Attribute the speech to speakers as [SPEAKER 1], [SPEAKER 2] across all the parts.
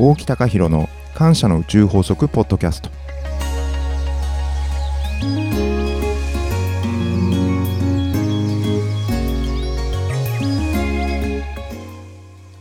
[SPEAKER 1] 大木隆弘の感謝の宇宙法則ポッドキャスト。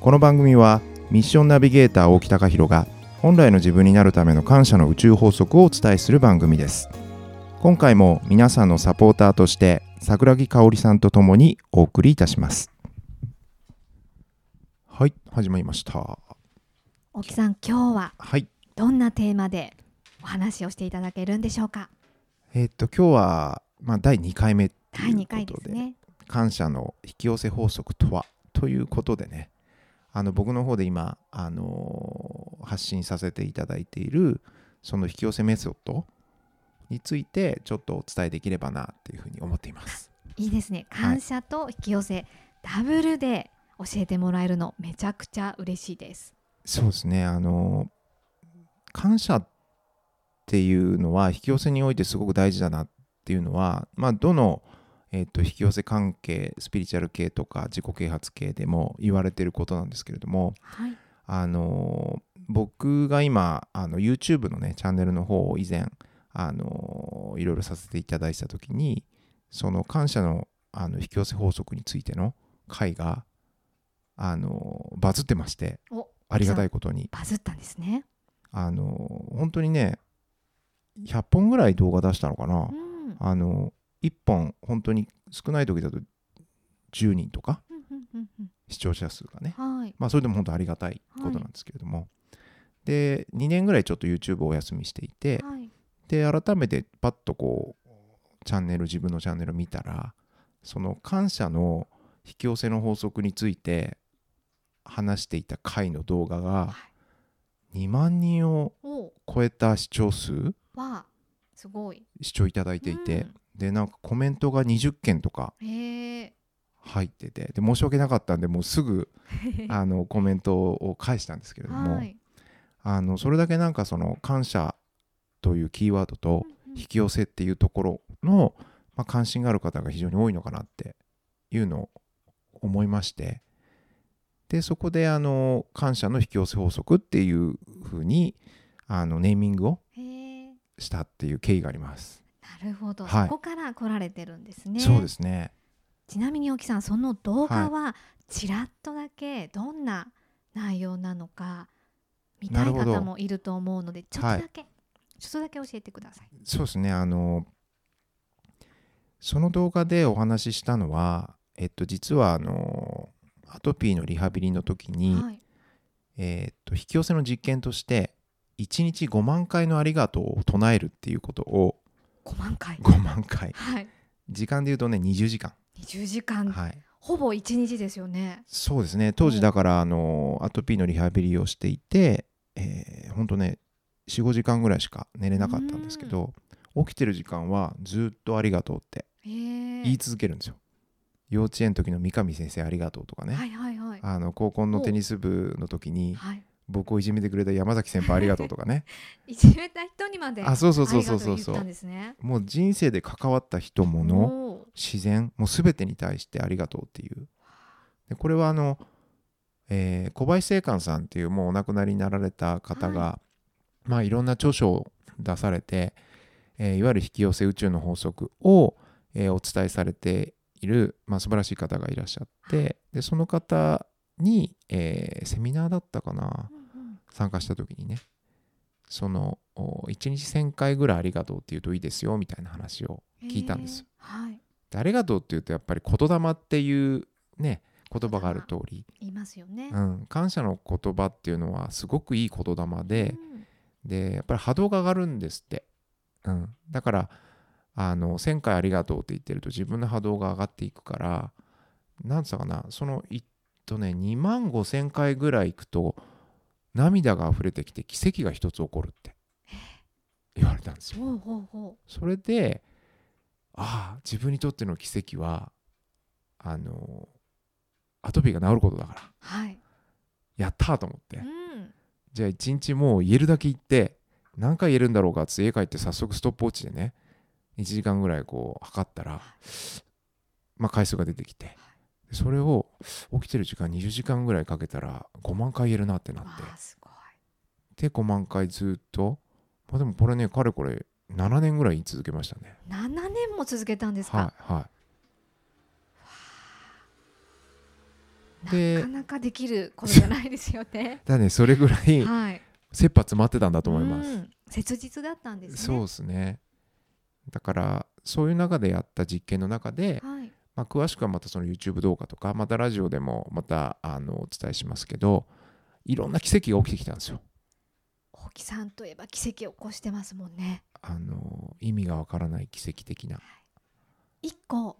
[SPEAKER 1] この番組はミッションナビゲーター大木隆弘が本来の自分になるための感謝の宇宙法則をお伝えする番組です。今回も皆さんのサポーターとして桜木香織さんとともにお送りいたします。はい始まりました。
[SPEAKER 2] 大木さん今日は
[SPEAKER 1] はい。
[SPEAKER 2] どんなテーマでお話をしていただけるんでしょうか？
[SPEAKER 1] えーっと今日は、まあ、第2回目って
[SPEAKER 2] 第2
[SPEAKER 1] いうこ
[SPEAKER 2] 回
[SPEAKER 1] とで
[SPEAKER 2] ね。
[SPEAKER 1] 感謝の引き寄せ法則とは？ということでねあの僕の方で今、あのー発信させていただいているその引き寄せメソッドについてちょっとお伝えできればなっていうふうに思っています。
[SPEAKER 2] いいですね。
[SPEAKER 1] はい。
[SPEAKER 2] 感謝と引き寄せ、ダブルで教えてもらえるのめちゃくちゃ嬉しいです
[SPEAKER 1] そうですね。あの感謝っていうのは引き寄せにおいてすごく大事だなっていうのは、まあ、どの、えっと引き寄せ関係スピリチュアル系とか自己啓発系でも言われてることなんですけれども
[SPEAKER 2] はい。
[SPEAKER 1] あの僕が今あの YouTube のねチャンネルの方を以前あのいろいろさせていただいた時にその感謝のあの引き寄せ法則についての回があのバズってまして。
[SPEAKER 2] お
[SPEAKER 1] ありがたいことに。
[SPEAKER 2] バズったんですね。
[SPEAKER 1] あの本当にね100本ぐらい動画出したのかな。
[SPEAKER 2] うん。
[SPEAKER 1] あの1本本当に少ない時だと10人とか視聴者数がね。
[SPEAKER 2] はい。
[SPEAKER 1] まあそれでも本当ありがたいことなんですけれども、で2年ぐらいちょっと YouTube をお休みしていて
[SPEAKER 2] はい。
[SPEAKER 1] で改めてパッとこうチャンネル自分のチャンネルを見たらその感謝の引き寄せの法則について話していた回の動画が2万人を
[SPEAKER 2] お。
[SPEAKER 1] 超えた視聴数
[SPEAKER 2] わあすごい。
[SPEAKER 1] 視聴いただいていて、でなんかコメントが20件とか入っててで申し訳なかったんでもうすぐ あのコメントを返したんですけれども、
[SPEAKER 2] はい。
[SPEAKER 1] あのそれだけなんかその感謝というキーワードと引き寄せっていうところの、まあ、関心がある方が非常に多いのかなっていうのを思いましてでそこであの感謝の引き寄せ法則っていうふうにあのネーミングをしたっていう経緯があります。
[SPEAKER 2] なるほど、
[SPEAKER 1] はい。
[SPEAKER 2] そこから来られてるんですね。
[SPEAKER 1] そうですね。
[SPEAKER 2] ちなみに大木さんその動画はちらっとだけどんな内容なのか見た
[SPEAKER 1] ない
[SPEAKER 2] 方もいると思うのでちょっとだけ、ちょっとだけ教えてください。
[SPEAKER 1] そうですね。あのその動画でお話ししたのはえっと実はあのアトピーのリハビリの時に、
[SPEAKER 2] はい、
[SPEAKER 1] えーっと引き寄せの実験として1日5万回のありがとうを唱えるっていうことを
[SPEAKER 2] 5万回。
[SPEAKER 1] 5万回。
[SPEAKER 2] はい、
[SPEAKER 1] 時間で言うとね20時間、
[SPEAKER 2] 20時間、
[SPEAKER 1] はい、
[SPEAKER 2] ほぼ1日ですよね。
[SPEAKER 1] そうですね。当時だからあのアトピーのリハビリをしていて、えー、ほんとね45時間ぐらいしか寝れなかったんですけど起きてる時間はずっとありがとうって言い続けるんですよ幼稚園の時の三上先生ありがとうとかね、
[SPEAKER 2] はいはいはい。
[SPEAKER 1] あの高校のテニス部の時に
[SPEAKER 2] はい、
[SPEAKER 1] 僕をいじめてくれた山崎先輩ありがとうとかね。
[SPEAKER 2] いじめた人にまで
[SPEAKER 1] あそうそうそうそうそう。そう
[SPEAKER 2] ね。
[SPEAKER 1] もう人生で関わった人物
[SPEAKER 2] おー。
[SPEAKER 1] 自然もう全てに対してありがとうっていう。でこれはあの、えー小林正観さんっていうもうお亡くなりになられた方が、い。まあ、いろんな著書を出されて、えーいわゆる引き寄せ宇宙の法則を、えーお伝えされている、まあ、素晴らしい方がいらっしゃってでその方に、えーセミナーだったかな
[SPEAKER 2] うんうん
[SPEAKER 1] 参加した時にねそのお1日1000回ぐらいありがとうって言うといいですよみたいな話を聞いたんです。
[SPEAKER 2] へえはい、
[SPEAKER 1] でありがとうって言うとやっぱり言霊っていうね言葉がある通り、
[SPEAKER 2] 言いますよね。
[SPEAKER 1] うん、感謝の言葉っていうのはすごくいい言霊で
[SPEAKER 2] う、ん。
[SPEAKER 1] でやっぱり波動が上がるんですって、うん、だからあの1000回ありがとうって言ってると自分の波動が上がっていくからなんつったかなそのいっとね2万5000回ぐらいいくと涙が溢れてきて奇跡が一つ起こるって。言われたんですよ。それでああ自分にとっての奇跡はあのアトピーが治ることだから。
[SPEAKER 2] うはい。
[SPEAKER 1] やったーと思って。
[SPEAKER 2] うん。
[SPEAKER 1] じゃあ一日もう言えるだけ言って何回言えるんだろうかって家帰って早速ストップウォッチでね1時間ぐらいこう測ったらまあ回数が出てきてそれを起きてる時間20時間ぐらいかけたら5万回言えるなってなって。
[SPEAKER 2] わあすごい。
[SPEAKER 1] で5万回ずっと、まあ、でもこれねかれこれ7年ぐらい言い続けましたね。
[SPEAKER 2] 7年も続けたんですか、
[SPEAKER 1] はいはい。で
[SPEAKER 2] なかなかできることじゃないですよね。
[SPEAKER 1] だねそれぐらい
[SPEAKER 2] はい。
[SPEAKER 1] 切羽詰まってたんだと思います、
[SPEAKER 2] うん。切実だったんですね。
[SPEAKER 1] そうですねだからそういう中でやった実験の中で、
[SPEAKER 2] はい。
[SPEAKER 1] まあ、詳しくはまたその YouTube 動画とかまたラジオでもまたあのお伝えしますけどいろんな奇跡が起きてきたんですよ。
[SPEAKER 2] 大木さんといえば奇跡を起こしてますもんね。
[SPEAKER 1] あの意味がわからない奇跡的な。
[SPEAKER 2] 一個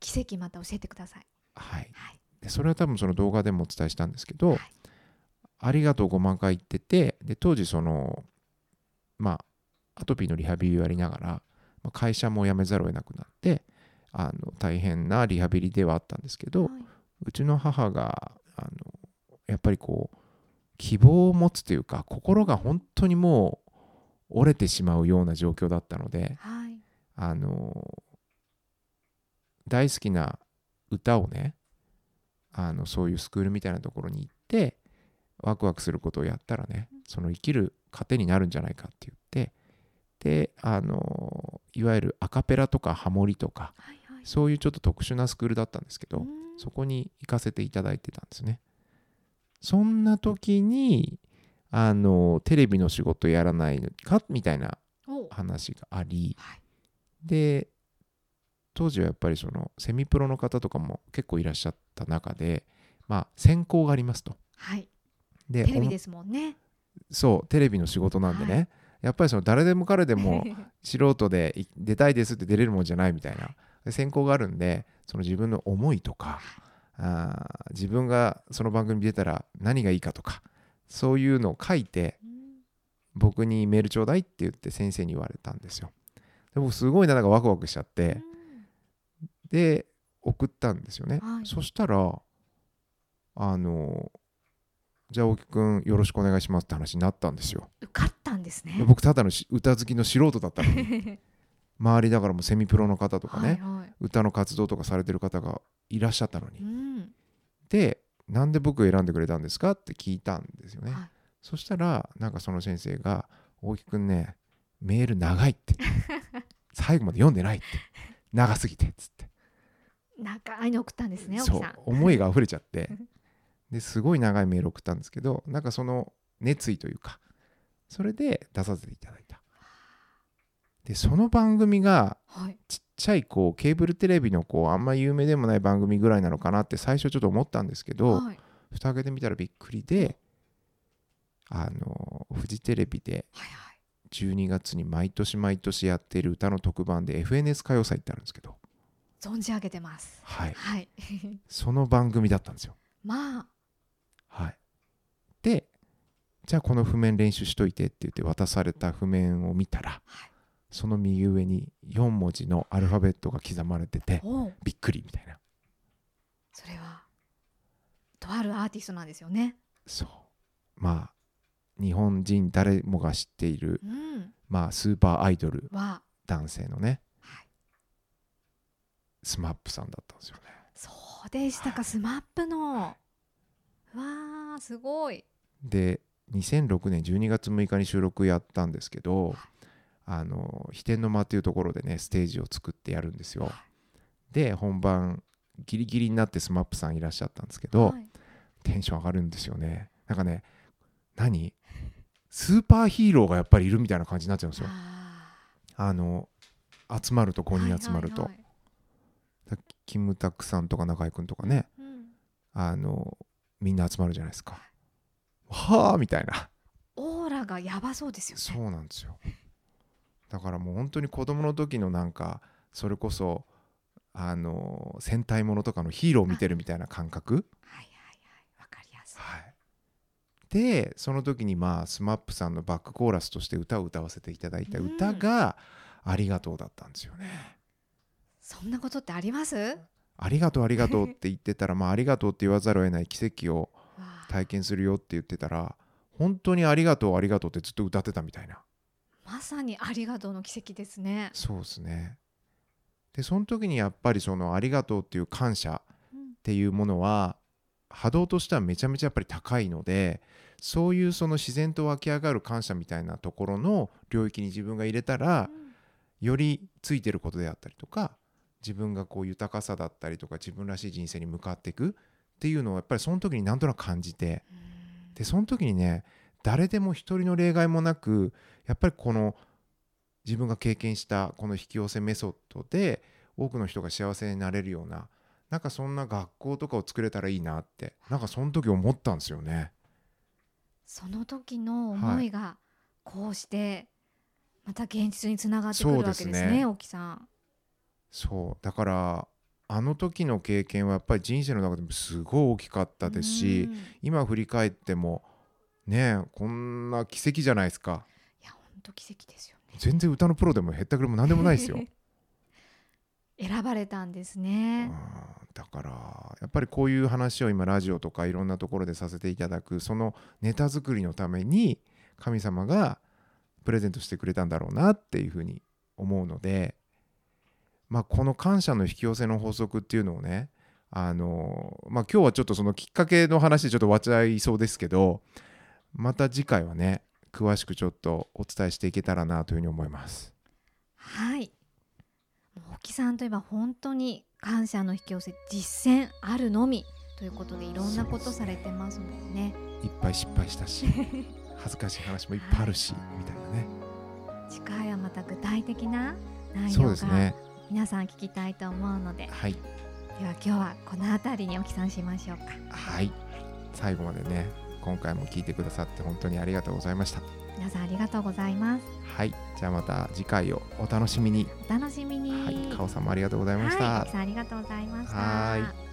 [SPEAKER 2] 奇跡また教えてください。
[SPEAKER 1] はい。
[SPEAKER 2] はい。
[SPEAKER 1] でそれは多分その動画でもお伝えしたんですけど、
[SPEAKER 2] はい。
[SPEAKER 1] ありがとう5万回言っててで当時そのまあアトピーのリハビリをやりながら、まあ会社も辞めざるを得なくなってあの大変なリハビリではあったんですけど、
[SPEAKER 2] はい。う
[SPEAKER 1] ちの母があのやっぱりこう希望を持つというか心が本当にもう折れてしまうような状況だったので
[SPEAKER 2] はい。
[SPEAKER 1] あの大好きな歌をねあのそういうスクールみたいなところに行ってワクワクすることをやったらねその生きる糧になるんじゃないかって言ってであのいわゆるアカペラとかハモリとか
[SPEAKER 2] はいはい。
[SPEAKER 1] そういうちょっと特殊なスクールだったんですけど、
[SPEAKER 2] うん。
[SPEAKER 1] そこに行かせていただいてたんですね。そんな時にあのテレビの仕事やらないのかみたいな
[SPEAKER 2] お
[SPEAKER 1] 話があり
[SPEAKER 2] はい。
[SPEAKER 1] で当時はやっぱりそのセミプロの方とかも結構いらっしゃった中でまあ選考がありますと。
[SPEAKER 2] はい。
[SPEAKER 1] でお
[SPEAKER 2] テレビですもんね。
[SPEAKER 1] そうテレビの仕事なんでね、
[SPEAKER 2] はい
[SPEAKER 1] やっぱりその誰でも彼でも 素人でい出たいですって出れるもんじゃないみたいな。で選考があるんでその自分の思いとかあー自分がその番組に出たら何がいいかとかそういうのを書いて
[SPEAKER 2] うん
[SPEAKER 1] 僕にメールちょうだいって言って先生に言われたんですよ。で僕すごいなんかワクワクしちゃってで送ったんですよね、
[SPEAKER 2] はい。
[SPEAKER 1] そしたらあのじゃあ大木くんよろしくお願いしますって話になったんですよ。
[SPEAKER 2] 受かっですね。
[SPEAKER 1] で僕ただのし歌好きの素人だったのに。周りだからもうセミプロの方とかね、
[SPEAKER 2] はいはい。
[SPEAKER 1] 歌の活動とかされてる方がいらっしゃったのに、
[SPEAKER 2] うん。
[SPEAKER 1] でなんで僕を選んでくれたんですかって聞いたんですよね、
[SPEAKER 2] はい。
[SPEAKER 1] そしたらなんかその先生が「大木くんねメール長い」って。最後まで読んでないって。長すぎて。っつって。
[SPEAKER 2] 長いの送ったんですね
[SPEAKER 1] そう。
[SPEAKER 2] 奥さん。
[SPEAKER 1] 思いが溢れちゃって。ですごい長いメール送ったんですけどなんかその熱意というかそれで出させていただいた。でその番組が
[SPEAKER 2] はい。
[SPEAKER 1] ちっちゃいこうケーブルテレビのこうあんま有名でもない番組ぐらいなのかなって最初ちょっと思ったんですけど
[SPEAKER 2] はい。
[SPEAKER 1] 蓋開けてみたらびっくりであのフジテレビで
[SPEAKER 2] はいはい。
[SPEAKER 1] 12月に毎年毎年やっている歌の特番で FNS 歌謡祭ってあるんですけど、
[SPEAKER 2] 存じ上げてます。
[SPEAKER 1] はい、
[SPEAKER 2] はい。
[SPEAKER 1] その番組だったんですよ。
[SPEAKER 2] まあ。
[SPEAKER 1] はい、でじゃあこの譜面練習しといてって言って渡された譜面を見たら
[SPEAKER 2] はい。
[SPEAKER 1] その右上に4文字のアルファベットが刻まれててびっくりみたいな。
[SPEAKER 2] それはとあるアーティストなんですよね。
[SPEAKER 1] そう。まあ日本人誰もが知っている、
[SPEAKER 2] うん。
[SPEAKER 1] まあ、スーパーアイドル
[SPEAKER 2] は。
[SPEAKER 1] 男性のね
[SPEAKER 2] はい。
[SPEAKER 1] SMAP さんだったんですよね。
[SPEAKER 2] そうでしたか SMAP の。わあすごい。
[SPEAKER 1] で2006年12月6日に収録やったんですけどあの飛天の間っていうところでねステージを作ってやるんですよ。で本番ギリギリになって SMAP さんいらっしゃったんですけど、
[SPEAKER 2] はい
[SPEAKER 1] テンション上がるんですよね。なんかね何？スーパーヒーローがやっぱりいるみたいな感じになっちゃうんですよ。
[SPEAKER 2] あ
[SPEAKER 1] あの集まると5
[SPEAKER 2] ー
[SPEAKER 1] 人集まると、
[SPEAKER 2] はいはいはい
[SPEAKER 1] キムタクさんとか中居君とかね
[SPEAKER 2] うん
[SPEAKER 1] あのみんな集まるじゃないですか。はあみたいな。
[SPEAKER 2] オーラがやばそうですよね。
[SPEAKER 1] そうなんですよ。だからもう本当に子供の時のなんかそれこそあの戦隊ものとかのヒーローを見てるみたいな感覚。
[SPEAKER 2] はいはいはい。わかりやすい。
[SPEAKER 1] はい。でその時にまあ SMAP さんのバックコーラスとして歌を歌わせていただいた歌が「ありがとう」だったんですよね。
[SPEAKER 2] そんなことってあります？
[SPEAKER 1] ありがとうありがとうって言ってたらまあありがとうって言わざるを得ない奇跡を体験するよって言ってたら本当にありがとうありがとうってずっと歌ってたみたいな。
[SPEAKER 2] まさにありがとうの奇跡ですね。
[SPEAKER 1] そうですね。でその時にやっぱりそのありがとうっていう感謝
[SPEAKER 2] うん。
[SPEAKER 1] っていうものは波動としてはめちゃめちゃやっぱり高いのでそういうその自然と湧き上がる感謝みたいなところの領域に自分が入れたらよりついてることであったりとか自分がこう豊かさだったりとか自分らしい人生に向かっていくっていうのをやっぱりその時になんとなく感じてでその時にね誰でも一人の例外もなくやっぱりこの自分が経験したこの引き寄せメソッドで多くの人が幸せになれるようななんかそんな学校とかを作れたらいいなってなんかその時思ったんですよね。
[SPEAKER 2] その時の思いがこうしてまた現実につながってくるわけですね
[SPEAKER 1] そうですね
[SPEAKER 2] 沖さん。
[SPEAKER 1] そうだからあの時の経験はやっぱり人生の中でもすごい大きかったですし今振り返ってもねえこんな奇跡じゃないですか
[SPEAKER 2] や本当奇跡ですよね。
[SPEAKER 1] 全然歌のプロでもへったくれも何でもないですよ。
[SPEAKER 2] 選ばれたんです
[SPEAKER 1] う
[SPEAKER 2] ね。
[SPEAKER 1] んだからやっぱりこういう話を今ラジオとかいろんなところでさせていただくそのネタ作りのために神様がプレゼントしてくれたんだろうなっていうふうに思うので、まあ、この感謝の引き寄せの法則っていうのをねあの、まあ、今日はちょっとそのきっかけの話でちょっと終わっちゃいそうですけどまた次回はね詳しくちょっとお伝えしていけたらなというふうに思います。
[SPEAKER 2] はい。もう沖さんといえば本当に感謝の引き寄せ実践あるのみということでいろんなことされてますもんね。
[SPEAKER 1] いっぱい失敗したし 恥ずかしい話もいっぱいあるしみたいなね。
[SPEAKER 2] 次回はまた具体的な内
[SPEAKER 1] そう
[SPEAKER 2] 容が
[SPEAKER 1] ですね。
[SPEAKER 2] 皆さん聞きたいと思うので、
[SPEAKER 1] はい。
[SPEAKER 2] では今日はこの辺りに沖さんしましょうか。
[SPEAKER 1] はい。最後までね、今回も聞いてくださって本当にありがとうございました。
[SPEAKER 2] 皆さんありがとうございます。
[SPEAKER 1] はい。じゃあまた次回をお楽しみに。
[SPEAKER 2] お楽しみに。
[SPEAKER 1] はい。かおさんもありがとうございました。
[SPEAKER 2] はい、沖さんありがとうございました。
[SPEAKER 1] はーい